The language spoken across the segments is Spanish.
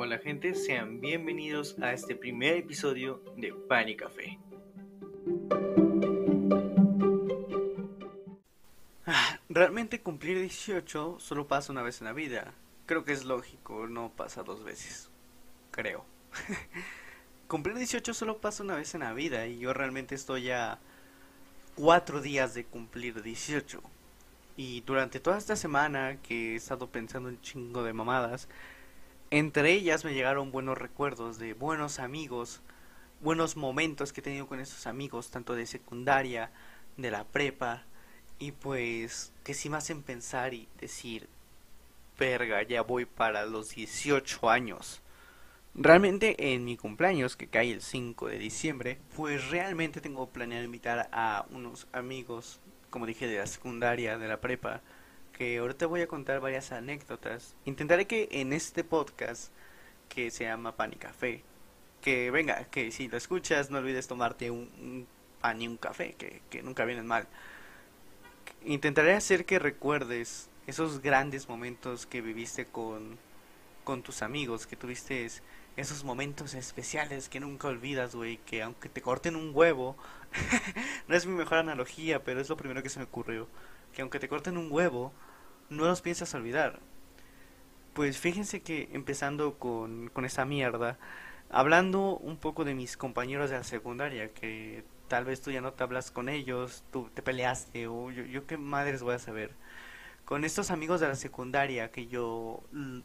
Hola gente, sean bienvenidos a este primer episodio de Pan y Café. Ah, realmente cumplir 18 solo pasa una vez en la vida. Creo que es lógico, no pasa dos veces. Creo. cumplir 18 solo pasa una vez en la vida y yo realmente estoy a cuatro días de cumplir 18. Y durante toda esta semana que he estado pensando en chingo de mamadas, entre ellas me llegaron buenos recuerdos de buenos amigos, buenos momentos que he tenido con esos amigos, tanto de secundaria, de la prepa, y pues que sí me hacen pensar y decir, verga, ya voy para los 18 años. Realmente en mi cumpleaños, que cae el 5 de diciembre, pues realmente tengo planeado invitar a unos amigos, como dije, de la secundaria, de la prepa, que ahorita voy a contar varias anécdotas. Intentaré que en este podcast, que se llama Pan y Café, que venga, que si lo escuchas no olvides tomarte un, pan y un café, que, que nunca vienen mal. Intentaré hacer que recuerdes esos grandes momentos que viviste con, con tus amigos, que tuviste esos momentos especiales que nunca olvidas, güey, que aunque te corten un huevo, no es mi mejor analogía, pero es lo primero que se me ocurrió, que aunque te corten un huevo, no los piensas olvidar. Pues fíjense que empezando con, con esa mierda, hablando un poco de mis compañeros de la secundaria, que tal vez tú ya no te hablas con ellos, tú te peleaste, o yo, yo qué madres voy a saber. Con estos amigos de la secundaria que yo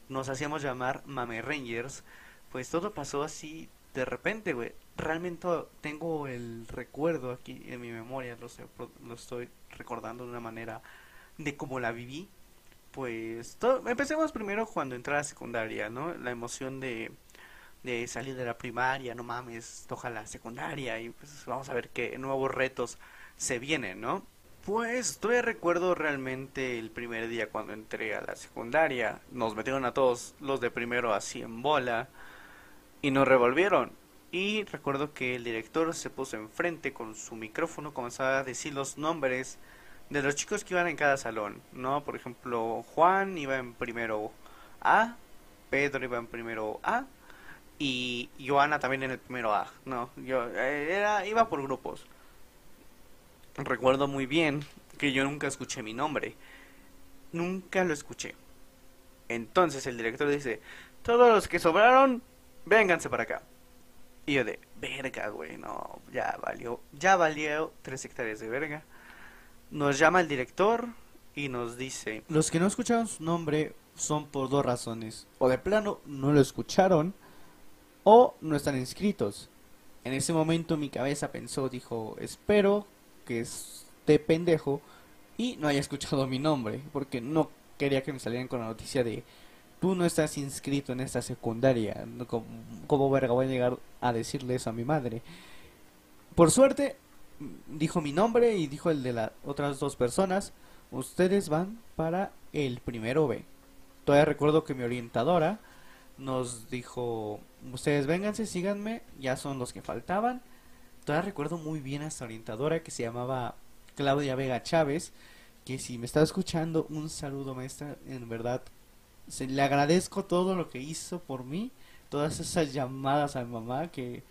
nos hacíamos llamar Mame Rangers, pues todo pasó así de repente, güey. Realmente tengo el recuerdo aquí en mi memoria, sé, lo estoy recordando de una manera de cómo la viví pues empecemos primero cuando entré a la secundaria, ¿no? La emoción de, de salir de la primaria, no mames, toca la secundaria y pues vamos a ver qué nuevos retos se vienen, ¿no? Pues todavía recuerdo realmente el primer día cuando entré a la secundaria, nos metieron a todos los de primero así en bola y nos revolvieron. Y recuerdo que el director se puso enfrente con su micrófono, comenzaba a decir los nombres de los chicos que iban en cada salón, ¿no? Por ejemplo, Juan iba en primero A, Pedro iba en primero A y Joana también en el primero A, ¿no? Yo eh, era iba por grupos. Recuerdo muy bien que yo nunca escuché mi nombre. Nunca lo escuché. Entonces el director dice, "Todos los que sobraron, vénganse para acá." Y yo de, "Verga, güey, no, ya valió, ya valió tres hectáreas de verga." Nos llama el director y nos dice, los que no escucharon su nombre son por dos razones. O de plano no lo escucharon o no están inscritos. En ese momento mi cabeza pensó, dijo, espero que esté pendejo y no haya escuchado mi nombre, porque no quería que me salieran con la noticia de tú no estás inscrito en esta secundaria. ¿Cómo, cómo verga voy a llegar a decirle eso a mi madre? Por suerte, dijo mi nombre y dijo el de las otras dos personas. Ustedes van para el primero B. Todavía recuerdo que mi orientadora nos dijo, ustedes vénganse, síganme, ya son los que faltaban. Todavía recuerdo muy bien a esta orientadora que se llamaba Claudia Vega Chávez, que si me está escuchando, un saludo maestra, en verdad, se, le agradezco todo lo que hizo por mí, todas esas llamadas a mi mamá que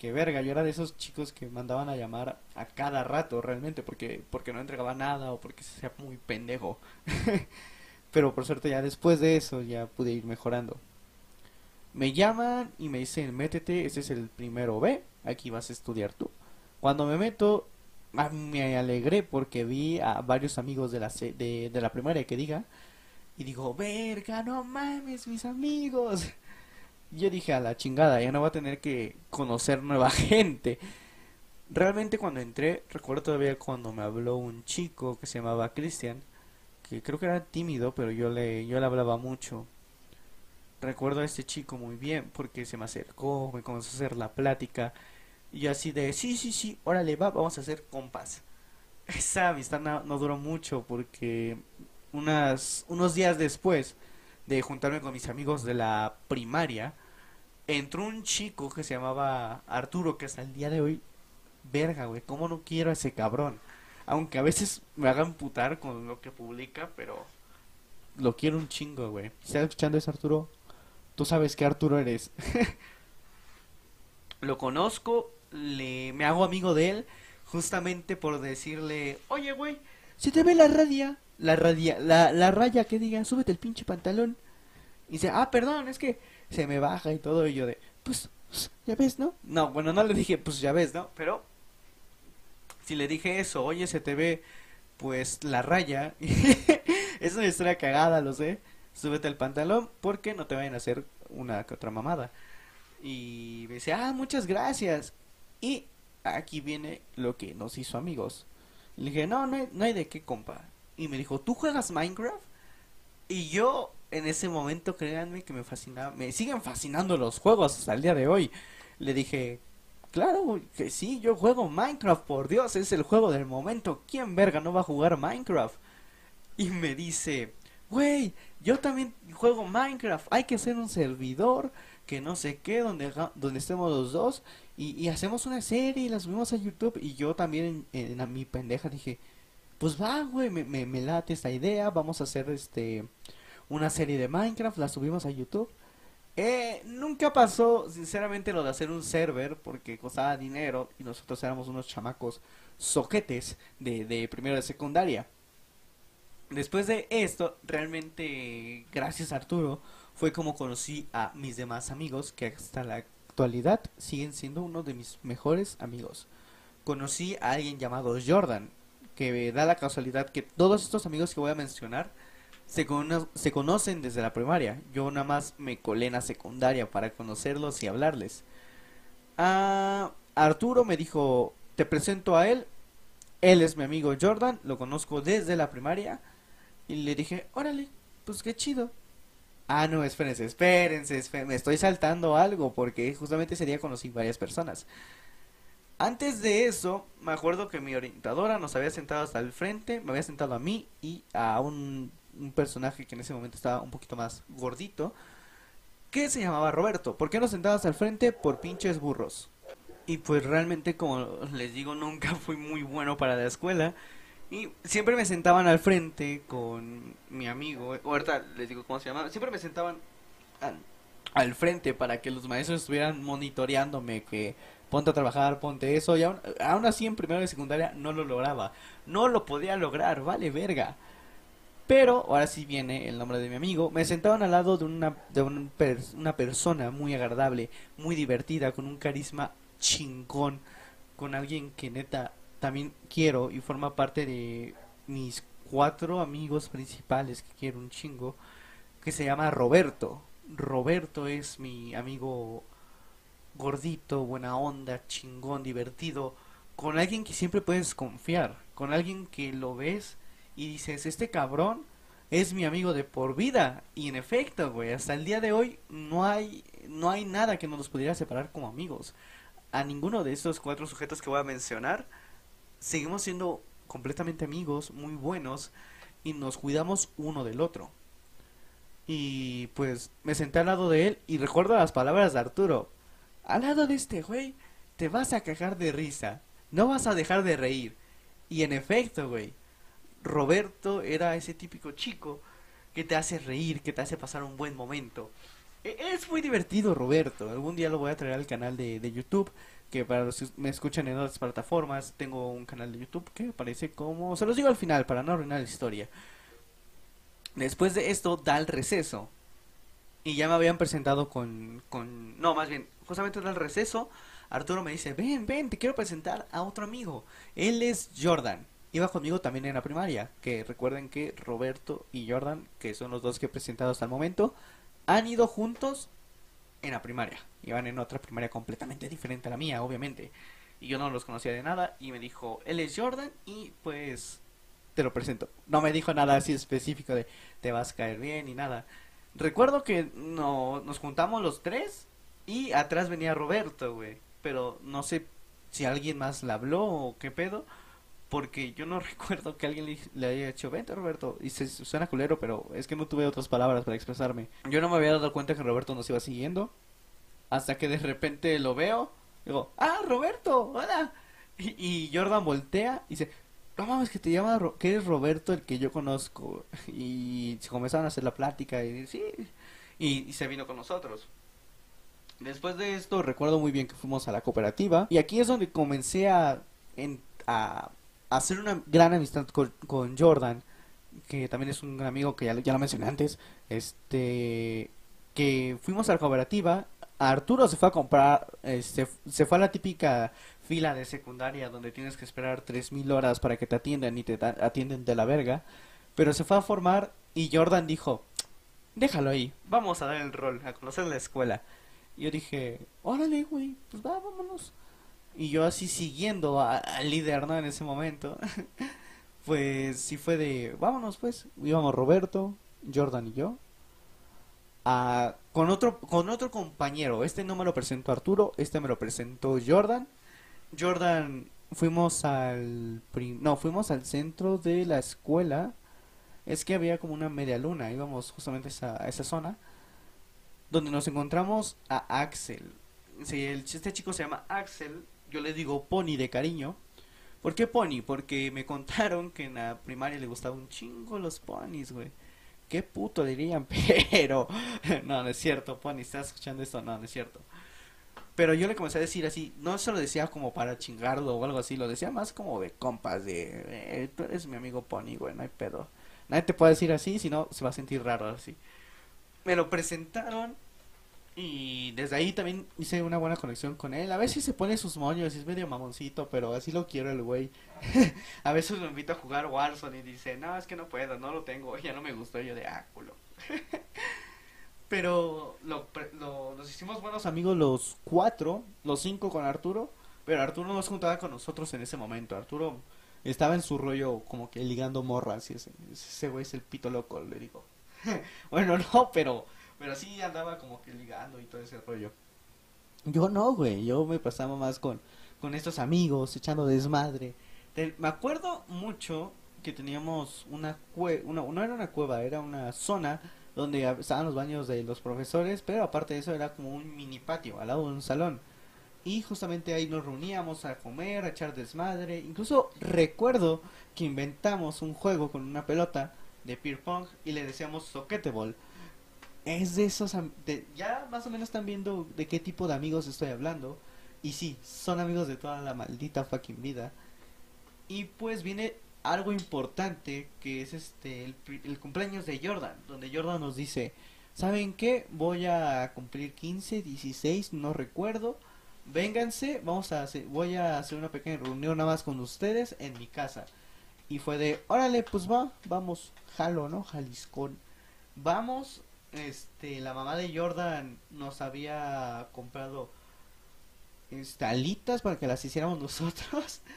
que verga, yo era de esos chicos que mandaban a llamar a cada rato realmente porque porque no entregaba nada o porque se hacía muy pendejo. Pero por suerte ya después de eso ya pude ir mejorando. Me llaman y me dicen, métete, ese es el primero B, aquí vas a estudiar tú. Cuando me meto, ah, me alegré porque vi a varios amigos de la, de, de la primaria que diga, y digo, verga, no mames, mis amigos yo dije a la chingada, ya no va a tener que conocer nueva gente. Realmente cuando entré, recuerdo todavía cuando me habló un chico que se llamaba Cristian, que creo que era tímido, pero yo le, yo le hablaba mucho. Recuerdo a este chico muy bien porque se me acercó, me comenzó a hacer la plática y así de, sí, sí, sí, órale, va, vamos a hacer compas. Esa amistad no, no duró mucho porque unas, unos días después de juntarme con mis amigos de la primaria, entró un chico que se llamaba Arturo, que hasta el día de hoy, verga, güey, ¿cómo no quiero a ese cabrón? Aunque a veces me hagan putar con lo que publica, pero lo quiero un chingo, güey. ¿Estás escuchando eso, Arturo? tú sabes que Arturo eres. Lo conozco, le, me hago amigo de él, justamente por decirle, oye, güey, si te ve la radia, la radia, la, la raya que diga, súbete el pinche pantalón. Y dice, ah, perdón, es que se me baja y todo, y yo de, pues, ya ves, ¿no? No, bueno, no le dije, pues ya ves, ¿no? Pero si le dije eso, oye, se te ve, pues, la raya, es una historia cagada, lo sé, súbete el pantalón porque no te vayan a hacer una que otra mamada. Y me dice, ah, muchas gracias. Y aquí viene lo que nos hizo amigos. le dije, no, no hay, no hay de qué, compa. Y me dijo, ¿tú juegas Minecraft? Y yo en ese momento, créanme que me fascinaba, me siguen fascinando los juegos hasta el día de hoy. Le dije, claro que sí, yo juego Minecraft, por Dios, es el juego del momento. ¿Quién verga no va a jugar Minecraft? Y me dice, güey, yo también juego Minecraft, hay que hacer un servidor que no sé qué, donde, donde estemos los dos y, hacemos una serie y la subimos a YouTube. Y yo también en, en mi pendeja dije, pues va, güey, me, me, me late esta idea, vamos a hacer este una serie de Minecraft, la subimos a YouTube. Eh, nunca pasó, sinceramente, lo de hacer un server porque costaba dinero y nosotros éramos unos chamacos soquetes de, de primero de secundaria. Después de esto, realmente, gracias a Arturo, fue como conocí a mis demás amigos que hasta la actualidad siguen siendo uno de mis mejores amigos. Conocí a alguien llamado Jordan, que da la casualidad que todos estos amigos que voy a mencionar se, se conocen desde la primaria. Yo nada más me colé en la secundaria para conocerlos y hablarles. Ah, Arturo me dijo, te presento a él. Él es mi amigo Jordan, lo conozco desde la primaria. Y le dije, órale, pues qué chido. Ah, no, espérense, espérense, me estoy saltando algo porque justamente ese día conocí varias personas. Antes de eso, me acuerdo que mi orientadora nos había sentado hasta el frente, me había sentado a mí y a un personaje que en ese momento estaba un poquito más gordito, que se llamaba Roberto. ¿Por qué nos sentabas al frente? Por pinches burros. Y pues realmente, como les digo, nunca fui muy bueno para la escuela. Y siempre me sentaban al frente con mi amigo. Ahorita les digo cómo se llama. Siempre me sentaban al, frente para que los maestros estuvieran monitoreándome. Que ponte a trabajar, ponte eso. Y aún, aún así en primero de secundaria no lo lograba. No lo podía lograr, vale verga. Pero ahora sí viene el nombre de mi amigo. Me sentaban al lado de una, de una persona muy agradable, muy divertida, con un carisma chingón, con alguien que neta también quiero y forma parte de mis cuatro amigos principales que quiero un chingo, que se llama Roberto. Roberto es mi amigo gordito, buena onda, chingón, divertido, con alguien que siempre puedes confiar, con alguien que lo ves y dices, este cabrón es mi amigo de por vida. Y en efecto, güey, hasta el día de hoy no hay, no hay nada que nos pudiera separar como amigos. A ninguno de estos cuatro sujetos que voy a mencionar, seguimos siendo completamente amigos, muy buenos, y nos cuidamos uno del otro. Y pues me senté al lado de él y recuerdo las palabras de Arturo. Al lado de este güey, te vas a cagar de risa. No vas a dejar de reír. Y en efecto, güey, Roberto era ese típico chico que te hace reír, que te hace pasar un buen momento. E, es muy divertido Roberto, algún día lo voy a traer al canal de, de YouTube, que para los que me escuchan en otras plataformas, tengo un canal de YouTube que aparece como... Se los digo al final para no arruinar la historia. Después de esto da el receso. Y ya me habían presentado con, con... No, más bien, justamente da el receso. Arturo me dice, ven, ven, te quiero presentar a otro amigo. Él es Jordan iba conmigo también en la primaria, que recuerden que Roberto y Jordan, que son los dos que he presentado hasta el momento, han ido juntos en la primaria. Iban en otra primaria completamente diferente a la mía, obviamente. Y yo no los conocía de nada y me dijo, él es Jordan y pues te lo presento. No me dijo nada así específico de te vas a caer bien ni nada. Recuerdo que no, nos juntamos los tres y atrás venía Roberto, güey. Pero no sé si alguien más le habló o qué pedo porque yo no recuerdo que alguien le, haya dicho, vente Roberto, y se suena culero, pero es que no tuve otras palabras para expresarme. Yo no me había dado cuenta que Roberto nos iba siguiendo, hasta que de repente lo veo, digo, ah, Roberto, hola. Y, Jordan voltea y dice, no mames, que te llama, que eres Roberto el que yo conozco. Y se comenzaron a hacer la plática y sí. y, se vino con nosotros. Después de esto recuerdo muy bien que fuimos a la cooperativa y aquí es donde comencé a, a, hacer una gran amistad con, con, Jordan, que también es un amigo que ya, ya lo mencioné antes, este que fuimos a la cooperativa Arturo se fue a comprar, este, se fue a la típica fila de secundaria donde tienes que esperar 3.000 horas para que te atiendan y te atienden de la verga. Pero se fue a formar y Jordan dijo, déjalo ahí, vamos a dar el rol, a conocer la escuela. Yo dije, órale, güey, pues va, vámonos. Y yo así siguiendo al líder, ¿no? En ese momento. pues sí fue de, vámonos pues. Íbamos Roberto, Jordan y yo. A, con otro con otro compañero. Este no me lo presentó Arturo, este me lo presentó Jordan. Jordan, fuimos al... no, fuimos al centro de la escuela. Es que había como una media luna, íbamos justamente a esa, esa zona. Donde nos encontramos a Axel. Sí, el, este chico se llama Axel, yo le digo Pony de cariño. ¿Por qué Pony? Porque me contaron que en la primaria le gustaban un chingo los ponis, güey. Qué puto dirían, pero... no, no es cierto, Pony, ¿estás escuchando esto? No, no es cierto. Pero yo le comencé a decir así, no se lo decía como para chingarlo o algo así, lo decía más como de compas, de, eh, tú eres mi amigo Pony, güey, no hay pedo. Nadie te puede decir así, si no se va a sentir raro así. Me lo presentaron y desde ahí también hice una buena conexión con él. A veces se pone sus moños, es medio mamoncito, pero así lo quiero el güey. a veces lo invito a jugar Warzone y dice, no, es que no puedo, no lo tengo, ya no me gustó. yo de, ah, culo. Pero lo, lo, nos hicimos buenos amigos los cuatro, los cinco con Arturo. Pero Arturo no se juntaba con nosotros en ese momento. Arturo estaba en su rollo como que ligando morras. Y ese, ese güey es el pito loco, le digo. bueno, no, pero, pero sí andaba como que ligando y todo ese rollo. Yo no, güey. Yo me pasaba más con, con estos amigos, echando desmadre. me acuerdo mucho que teníamos una cueva, no era una cueva, era una zona donde estaban los baños de los profesores, pero aparte de eso era como un mini patio al lado de un salón. Y justamente ahí nos reuníamos a comer, a echar desmadre. Incluso recuerdo que inventamos un juego con una pelota de beer pong y le decíamos soqueteball. Es de esos... ya más o menos están viendo de qué tipo de amigos estoy hablando. Y sí, son amigos de toda la maldita fucking vida. Y pues viene algo importante que es este el, cumpleaños de Jordan, donde Jordan nos dice, ¿saben qué? Voy a cumplir 15, 16, no recuerdo. Vénganse, vamos a hacer, voy a hacer una pequeña reunión nada más con ustedes en mi casa. Y fue de, órale, pues va, vamos, jalo, ¿no? Jaliscón. Vamos, este, la mamá de Jordan nos había comprado este, alitas para que las hiciéramos nosotros.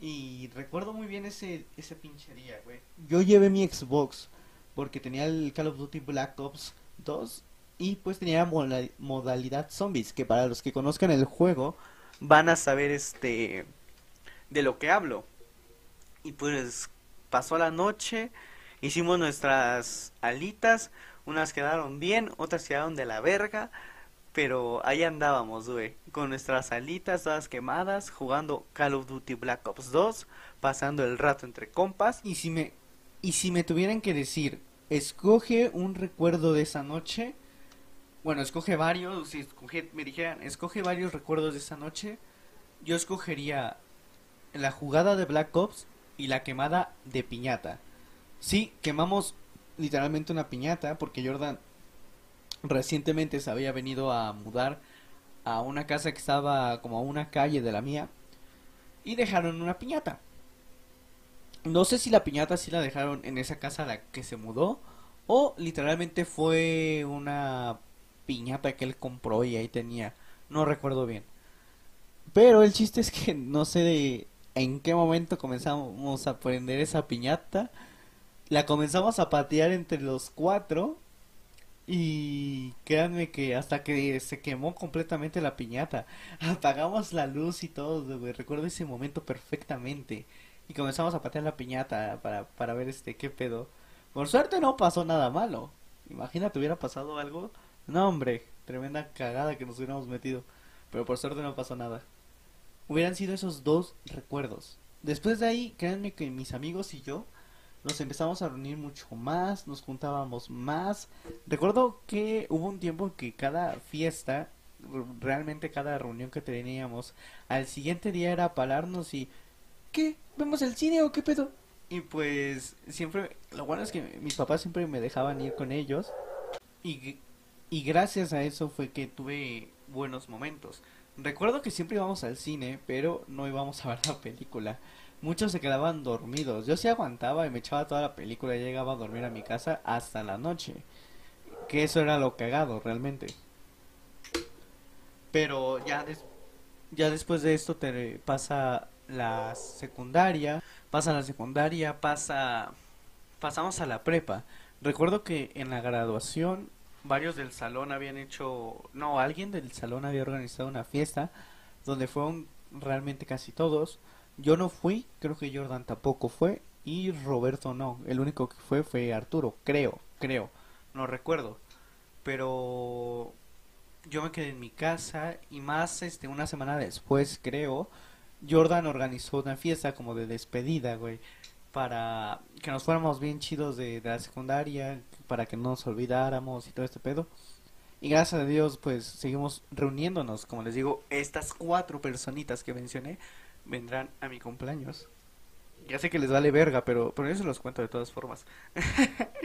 Y recuerdo muy bien ese, ese pinche día, güey. Yo llevé mi Xbox porque tenía el Call of Duty Black Ops 2 y pues tenía modalidad zombies, que para los que conozcan el juego van a saber este de lo que hablo. Y pues pasó la noche, hicimos nuestras alitas, unas quedaron bien, otras quedaron de la verga, pero ahí andábamos, güey, con nuestras alitas todas quemadas, jugando Call of Duty Black Ops 2, pasando el rato entre compas. Y si me y si me tuvieran que decir, escoge un recuerdo de esa noche, bueno, escoge varios, si me dijeran, escoge varios recuerdos de esa noche, yo escogería la jugada de Black Ops y la quemada de piñata. Sí, quemamos literalmente una piñata porque Jordan recientemente se había venido a mudar a una casa que estaba como a una calle de la mía y dejaron una piñata. No sé si la piñata sí la dejaron en esa casa a la que se mudó o literalmente fue una piñata que él compró y ahí tenía. No recuerdo bien. Pero el chiste es que no sé de en qué momento comenzamos a prender esa piñata. La comenzamos a patear entre los cuatro y créanme que hasta que se quemó completamente la piñata, apagamos la luz y todo. Recuerdo ese momento perfectamente. Y comenzamos a patear la piñata para, para ver este qué pedo. Por suerte no pasó nada malo. Imagínate hubiera pasado algo. No, hombre, tremenda cagada que nos hubiéramos metido. Pero por suerte no pasó nada. Hubieran sido esos dos recuerdos. Después de ahí, créanme que mis amigos y yo nos empezamos a reunir mucho más, nos juntábamos más. Recuerdo que hubo un tiempo en que cada fiesta, realmente cada reunión que teníamos, al siguiente día era pararnos y ¿qué? ¿Vemos el cine o qué pedo? Y pues siempre, lo bueno es que mis papás siempre me dejaban ir con ellos y, y gracias a eso fue que tuve buenos momentos. Recuerdo que siempre íbamos al cine, pero no íbamos a ver la película. Muchos se quedaban dormidos. Yo sí aguantaba y me echaba toda la película y llegaba a dormir a mi casa hasta la noche. Que eso era lo cagado, realmente. Pero ya, ya después de esto te pasa la secundaria. Pasa la secundaria, pasa... Pasamos a la prepa. Recuerdo que en la graduación varios del salón habían hecho, no, alguien del salón había organizado una fiesta donde fueron realmente casi todos. Yo no fui, creo que Jordan tampoco fue y Roberto no. El único que fue fue Arturo, creo, creo, no recuerdo. Pero yo me quedé en mi casa y más este una semana después, creo, Jordan organizó una fiesta como de despedida, güey, para que nos fuéramos bien chidos de, de la secundaria, para que no nos olvidáramos y todo este pedo. Y gracias a Dios, pues seguimos reuniéndonos. Como les digo, estas cuatro personitas que mencioné vendrán a mi cumpleaños. Ya sé que les vale verga, pero, pero yo se los cuento de todas formas.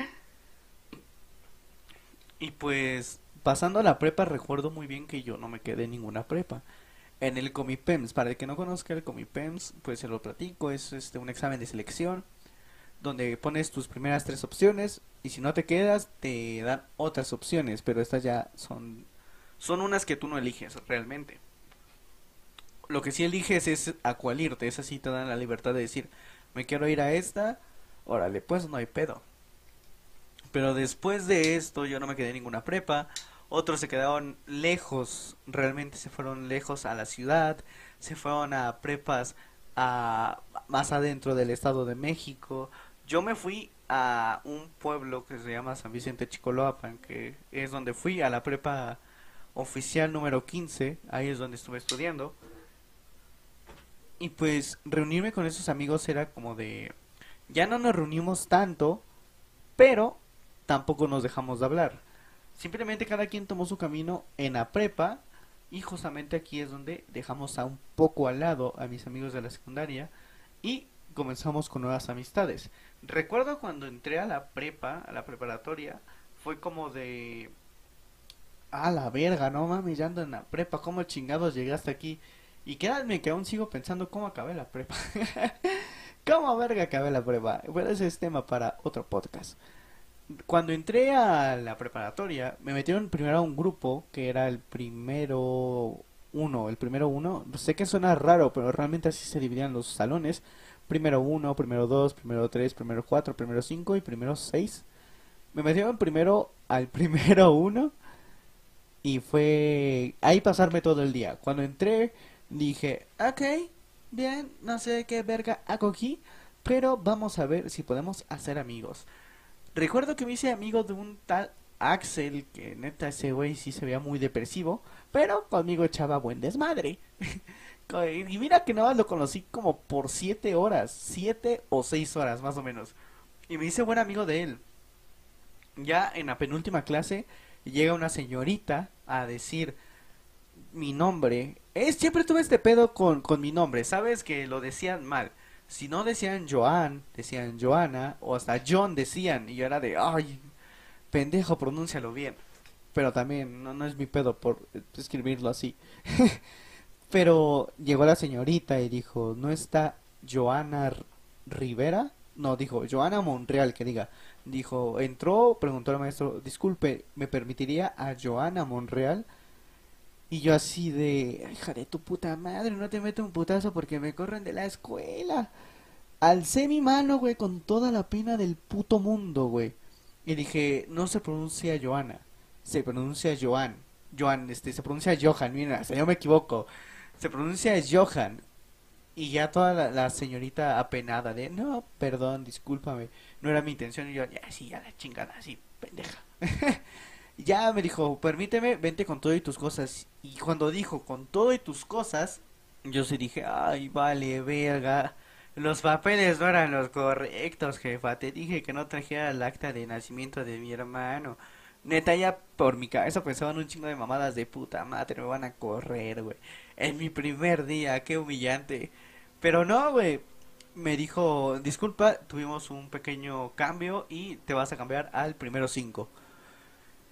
y pues, pasando a la prepa, recuerdo muy bien que yo no me quedé en ninguna prepa. En el Comipems, para el que no conozca el Comipems, pues se lo platico, es este un examen de selección donde pones tus primeras tres opciones y si no te quedas te dan otras opciones, pero estas ya son son unas que tú no eliges realmente. Lo que sí eliges es a cuál irte, esas sí te dan la libertad de decir, me quiero ir a esta, órale, pues no hay pedo. Pero después de esto yo no me quedé ninguna prepa, otros se quedaron lejos, realmente se fueron lejos a la ciudad, se fueron a prepas a más adentro del estado de México, yo me fui a un pueblo que se llama San Vicente Chicoloapan, que es donde fui a la prepa oficial número 15, ahí es donde estuve estudiando. Y pues reunirme con esos amigos era como de... Ya no nos reunimos tanto, pero tampoco nos dejamos de hablar. Simplemente cada quien tomó su camino en la prepa y justamente aquí es donde dejamos a un poco al lado a mis amigos de la secundaria y comenzamos con nuevas amistades. Recuerdo cuando entré a la prepa, a la preparatoria, fue como de... A la verga, no mames, ya ando en la prepa, ¿cómo chingados llegué hasta aquí? Y quédame que aún sigo pensando cómo acabé la prepa. ¿Cómo verga acabé la prepa? Bueno, ese es tema para otro podcast. Cuando entré a la preparatoria, me metieron primero a un grupo que era el primero uno, el primero uno. Sé que suena raro, pero realmente así se dividían los salones primero uno, primero dos, primero tres, primero cuatro, primero cinco y primero seis. Me metieron primero al primero uno y fue ahí pasarme todo el día. Cuando entré dije, ok, bien, no sé qué verga hago aquí, pero vamos a ver si podemos hacer amigos. Recuerdo que me hice amigo de un tal Axel, que neta ese güey sí se veía muy depresivo, pero conmigo echaba buen desmadre. Y mira que nada más lo conocí como por siete horas, siete o seis horas más o menos. Y me hice buen amigo de él. Ya en la penúltima clase llega una señorita a decir mi nombre. Es, siempre tuve este pedo con, con mi nombre, sabes que lo decían mal. Si no decían Joan, decían Joana, o hasta John decían, y yo era de, ay, pendejo, pronúncialo bien. Pero también no, no es mi pedo por escribirlo así. Pero llegó la señorita y dijo, ¿no está Joana Rivera? No, dijo, Joana Monreal, que diga. Dijo, entró, preguntó al maestro, disculpe, ¿me permitiría a Joana Monreal? Y yo así de, hija de tu puta madre, no te meto un putazo porque me corren de la escuela. Alcé mi mano, güey, con toda la pena del puto mundo, güey. Y dije, no se pronuncia Joana, se pronuncia Joan. Joan, este, se pronuncia Johan, mira, yo me equivoco se pronuncia Johan. Y ya toda la, señorita apenada de, no, perdón, discúlpame, no era mi intención. Y yo, ya, sí, ya la chingada, así, pendeja. ya me dijo, permíteme, vente con todo y tus cosas. Y cuando dijo con todo y tus cosas, yo se dije, ay, vale, verga. Los papeles no eran los correctos, jefa. Te dije que no trajera el acta de nacimiento de mi hermano. Neta, ya por mi cabeza pensaban un chingo de mamadas de puta madre, me van a correr, güey. En mi primer día, qué humillante. Pero no, güey. Me dijo, disculpa, tuvimos un pequeño cambio y te vas a cambiar al primero 5.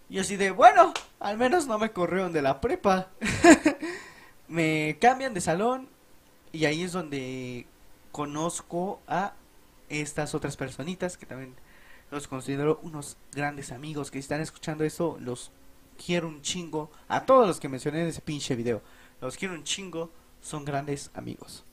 Y así de, bueno, al menos no me corrieron de la prepa. me cambian de salón y ahí es donde conozco a estas otras personitas que también los considero unos grandes amigos que están escuchando eso los quiero un chingo a todos los que mencioné en ese pinche video los quiero un chingo son grandes amigos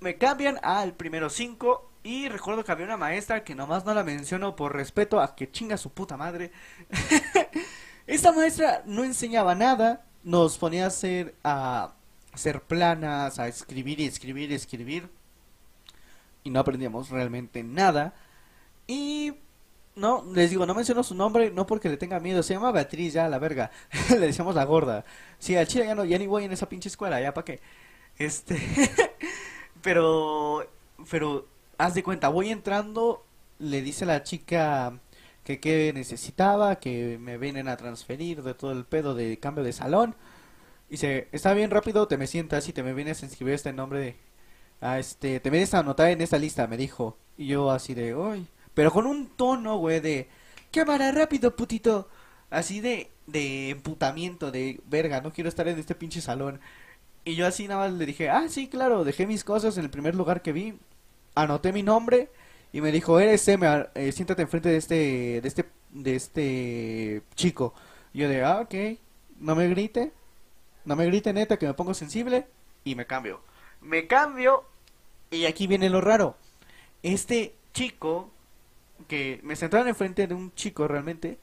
me cambian al primero 5 y recuerdo que había una maestra que nomás no la menciono por respeto a que chinga su puta madre esta maestra no enseñaba nada nos ponía a hacer a hacer planas a escribir y escribir y escribir y no aprendíamos realmente nada y no, les digo, no menciono su nombre, no porque le tenga miedo, se llama Beatriz, ya la verga. le decíamos la gorda. Sí, al chile ya no, ya ni voy en esa pinche escuela, ya para qué. Este, pero, pero, haz de cuenta, voy entrando, le dice la chica que qué necesitaba, que me vienen a transferir de todo el pedo de cambio de salón. Dice, está bien rápido, te me sientas y te me vienes a inscribir este nombre de, a este, te vienes a anotar en esta lista, me dijo. Y yo así de, uy pero con un tono, güey, de... Cámara, rápido, putito. Así de, de emputamiento, de verga, no quiero estar en este pinche salón. Y yo así nada más le dije, ah, sí, claro, dejé mis cosas en el primer lugar que vi. Anoté mi nombre y me dijo, eres M, eh, siéntate enfrente de este, de este, de este chico. Yo de, ah, ok, no me grite, no me grite neta que me pongo sensible y me cambio. Me cambio y aquí viene lo raro. Este chico que me sentaron enfrente de un chico realmente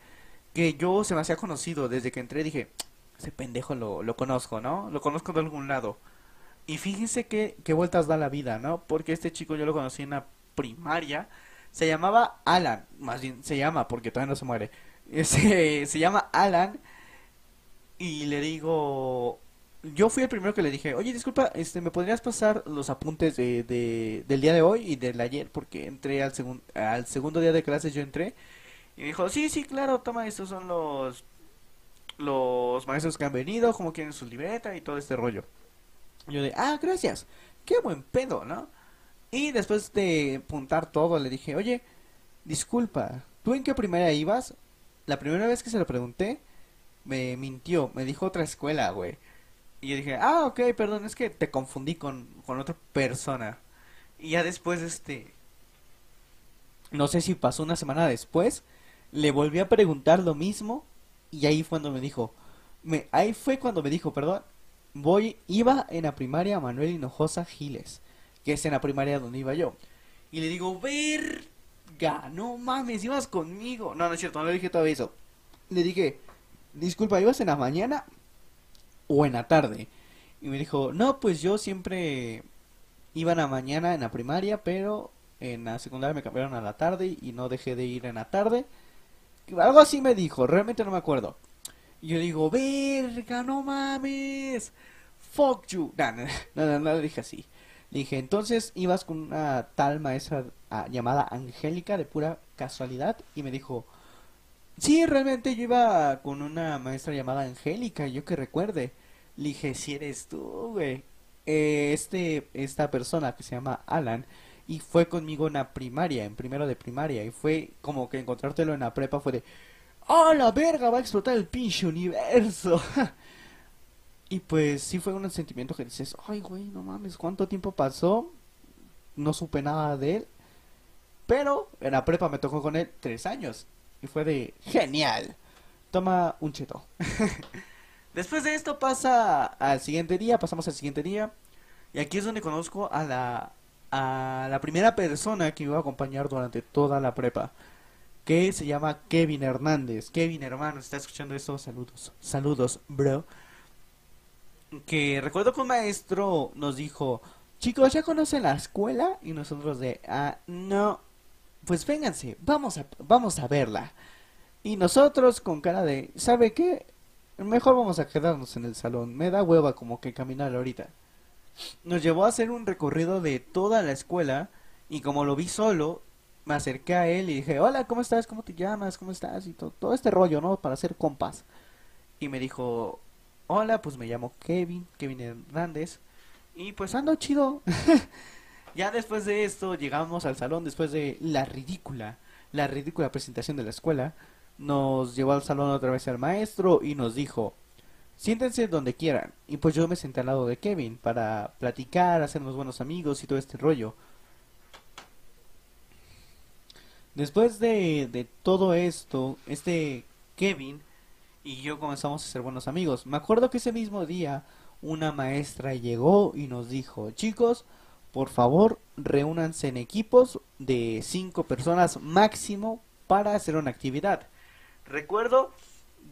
que yo se me hacía conocido desde que entré dije ese pendejo lo, lo conozco no lo conozco de algún lado y fíjense que qué vueltas da la vida no porque este chico yo lo conocí en la primaria se llamaba Alan más bien se llama porque todavía no se muere se, se llama Alan y le digo yo fui el primero que le dije, oye, disculpa, este, ¿me podrías pasar los apuntes de, del día de hoy y del ayer? Porque entré al, segun, al segundo día de clases, yo entré. Y dijo, sí, sí, claro, toma, estos son los, los maestros que han venido, como quieren su libreta y todo este rollo. Yo de, ah, gracias, qué buen pedo, ¿no? Y después de apuntar todo, le dije, oye, disculpa, ¿tú en qué primaria ibas? La primera vez que se lo pregunté, me mintió, me dijo otra escuela, güey. Y yo dije, ah, ok, perdón, es que te confundí con, con otra persona. Y ya después, este, no sé si pasó una semana después, le volví a preguntar lo mismo y ahí fue cuando me dijo, me, ahí fue cuando me dijo, perdón, voy, iba en la primaria Manuel Hinojosa Giles, que es en la primaria donde iba yo. Y le digo, verga, no mames, ibas conmigo. No, no es cierto, no le dije todo eso. Le dije, disculpa, ¿ibas en la mañana? o en la tarde. Y me dijo, no, pues yo siempre iba en la mañana en la primaria, pero en la secundaria me cambiaron a la tarde y no dejé de ir en la tarde. Algo así me dijo, realmente no me acuerdo. Y yo digo, verga, no mames. Fuck you. No, no, no, no, le dije así. Dije, entonces ibas con una tal maestra ah, llamada Angélica de pura casualidad. Y me dijo, Sí, realmente yo iba con una maestra llamada Angélica, yo que recuerde. Le dije, si eres tú, güey. Eh, este, esta persona que se llama Alan, y fue conmigo en la primaria, en primero de primaria, y fue como que encontrártelo en la prepa fue de, ¡Oh, la verga! Va a explotar el pinche universo. y pues sí fue un sentimiento que dices, ay, güey, no mames, ¿cuánto tiempo pasó? No supe nada de él. Pero en la prepa me tocó con él tres años. Y fue de genial. Toma un cheto. Después de esto pasa al siguiente día, pasamos al siguiente día. Y aquí es donde conozco a la, a la primera persona que iba a acompañar durante toda la prepa. Que se llama Kevin Hernández. Kevin, hermano, está escuchando esto. Saludos. Saludos, bro. Que recuerdo que un maestro nos dijo, chicos, ¿ya conocen la escuela? Y nosotros de, ah, no, pues vénganse, vamos a, vamos a verla. Y nosotros con cara de, ¿sabe qué? Mejor vamos a quedarnos en el salón. Me da hueva como que caminar ahorita. nos llevó a hacer un recorrido de toda la escuela y como lo vi solo, me acerqué a él y dije, hola, ¿cómo estás? ¿Cómo te llamas? ¿Cómo estás? Y todo, todo este rollo, ¿no? Para hacer compas. Y me dijo, hola, pues me llamo Kevin, Kevin Hernández. Y pues ando chido. ya después de esto llegamos al salón, después de la ridícula, la ridícula presentación de la escuela. Nos llevó al salón otra vez el maestro y nos dijo, siéntense donde quieran. Y pues yo me senté al lado de Kevin para platicar, hacernos buenos amigos y todo este rollo. Después de, de todo esto, este Kevin y yo comenzamos a ser buenos amigos. Me acuerdo que ese mismo día una maestra llegó y nos dijo, chicos, por favor, reúnanse en equipos de cinco personas máximo para hacer una actividad. Recuerdo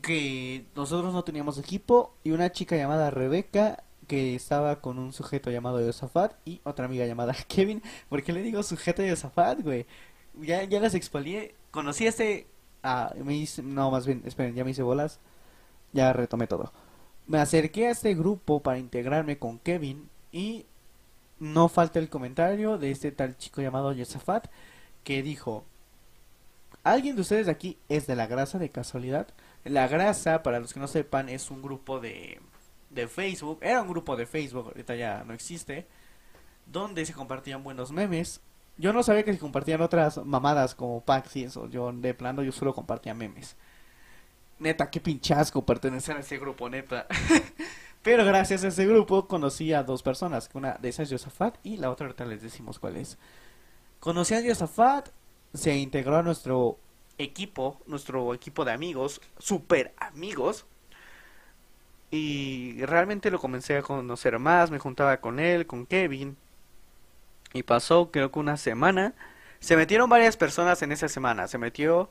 que nosotros no teníamos equipo y una chica llamada Rebeca que estaba con un sujeto llamado Yosafat y otra amiga llamada Kevin. ¿Por qué le digo sujeto Yosafat, güey? Ya, ya las expolié. Conocí a este. Ah, me hice, no, más bien, esperen, ya me hice bolas. Ya retomé todo. Me acerqué a este grupo para integrarme con Kevin y no falta el comentario de este tal chico llamado Yosafat que dijo: ¿Alguien de ustedes aquí es de la grasa de casualidad? La grasa, para los que no sepan, es un grupo de, de Facebook. Era un grupo de Facebook, ahorita ya no existe. Donde se compartían buenos memes yo no sabía que se compartían otras mamadas como packs y eso. Yo de plano yo solo compartía memes. Neta, qué pinchasco pertenecer a ese grupo, neta. Pero gracias a ese grupo conocí a dos personas. Una de esas es Yosafat y la otra ahorita les decimos cuál es. Conocí a Yosafat, se integró a nuestro equipo, nuestro equipo de amigos, super amigos. Y realmente lo comencé a conocer más, me juntaba con él, con Kevin. Y pasó creo que una semana. Se metieron varias personas en esa semana. Se metió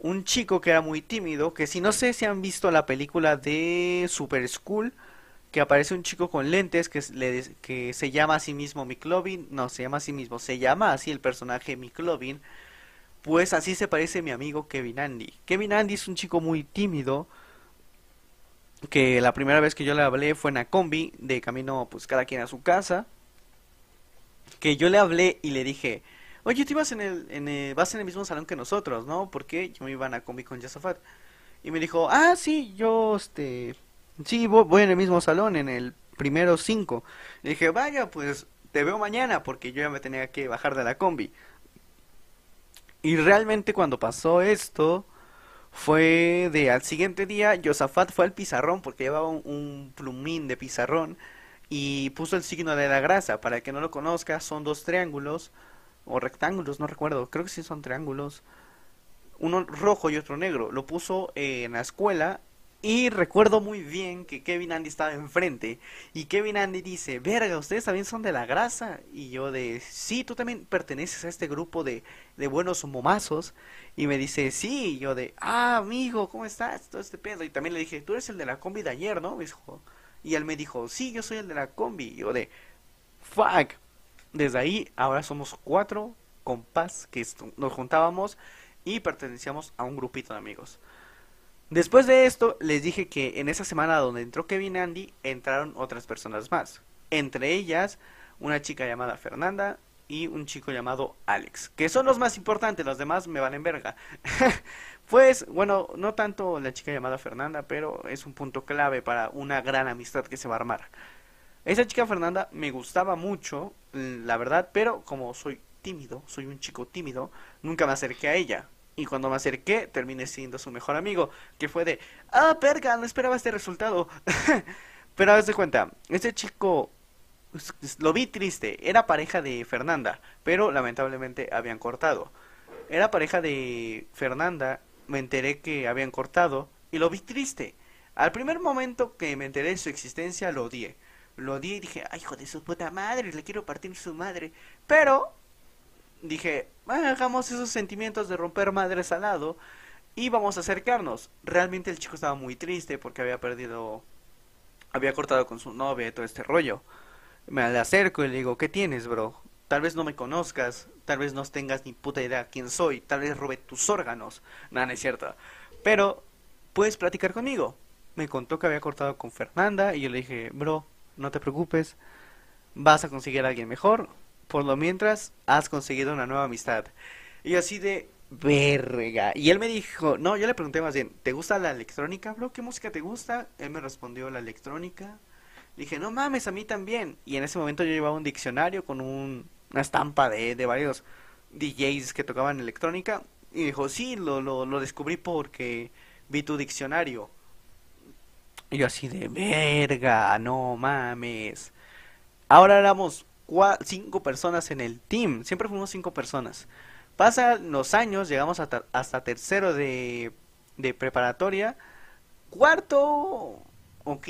un chico que era muy tímido, que si no sé si han visto la película de Super School, que aparece un chico con lentes que, le, que se llama a sí mismo Miklovin, no, se llama a sí mismo, se llama así el personaje Miklovin, pues así se parece mi amigo Kevin Andy. Kevin Andy es un chico muy tímido, que la primera vez que yo le hablé fue en la combi, de camino pues cada quien a su casa, que yo le hablé y le dije, oye, tú ibas en el, vas en el mismo salón que nosotros, ¿no? Porque yo me iba a combi con Yasafat. Y me dijo, ah, sí, yo, este, sí, voy en el mismo salón, en el primero cinco. Le dije, vaya, pues te veo mañana, porque yo ya me tenía que bajar de la combi. Y realmente cuando pasó esto, fue de al siguiente día, Yosafat fue al pizarrón, porque llevaba un plumín de pizarrón y puso el signo de la grasa. Para el que no lo conozca, son dos triángulos o rectángulos, no recuerdo, creo que sí son triángulos. Uno rojo y otro negro. Lo puso en la escuela y recuerdo muy bien que Kevin Andy estaba enfrente. Y Kevin Andy dice, verga, ustedes también son de la grasa. Y yo de, sí, tú también perteneces a este grupo de, de buenos momazos. Y me dice, sí. Y yo de, ah, amigo, ¿cómo estás? Todo este pedo. Y también le dije, tú eres el de la combi de ayer, ¿no? Me dijo, y él me dijo, sí, yo soy el de la combi. Y yo de, fuck. Desde ahí, ahora somos cuatro compas que nos juntábamos y pertenecíamos a un grupito de amigos. Después de esto, les dije que en esa semana donde entró Kevin Andy, entraron otras personas más. Entre ellas, una chica llamada Fernanda y un chico llamado Alex. Que son los más importantes, los demás me valen verga. Pues, bueno, no tanto la chica llamada Fernanda, pero es un punto clave para una gran amistad que se va a armar. Esa chica Fernanda me gustaba mucho, la verdad, pero como soy tímido, soy un chico tímido, nunca me acerqué a ella. Y cuando me acerqué, terminé siendo su mejor amigo, que fue de, ah, perga, no esperaba este resultado. pero haz de cuenta, este chico lo vi triste, era pareja de Fernanda, pero lamentablemente habían cortado. Era pareja de Fernanda me enteré que habían cortado y lo vi triste. Al primer momento que me enteré de su existencia lo odié. Lo odié y dije, ay hijo de su puta madre, le quiero partir su madre. Pero dije, hagamos esos sentimientos de romper madres al lado y vamos a acercarnos. Realmente el chico estaba muy triste porque había perdido, había cortado con su novia y todo este rollo. Me le acerco y le digo, ¿qué tienes, bro? Tal vez no me conozcas, tal vez no tengas ni puta idea quién soy, tal vez robe tus órganos. Nada, no es cierto. Pero puedes platicar conmigo. Me contó que había cortado con Fernanda y yo le dije, bro, no te preocupes, vas a conseguir a alguien mejor, por lo mientras has conseguido una nueva amistad. Y así de verga. Y él me dijo, no, yo le pregunté más bien, ¿te gusta la electrónica, bro? ¿Qué música te gusta? Él me respondió la electrónica. Dije, no mames, a mí también. Y en ese momento yo llevaba un diccionario con un, una estampa de, de varios DJs que tocaban electrónica. Y dijo, sí, lo, lo, lo descubrí porque vi tu diccionario. Y yo así de verga, no mames. Ahora éramos cinco personas en el team. Siempre fuimos cinco personas. Pasan los años, llegamos hasta, tercero de, de preparatoria. Cuarto o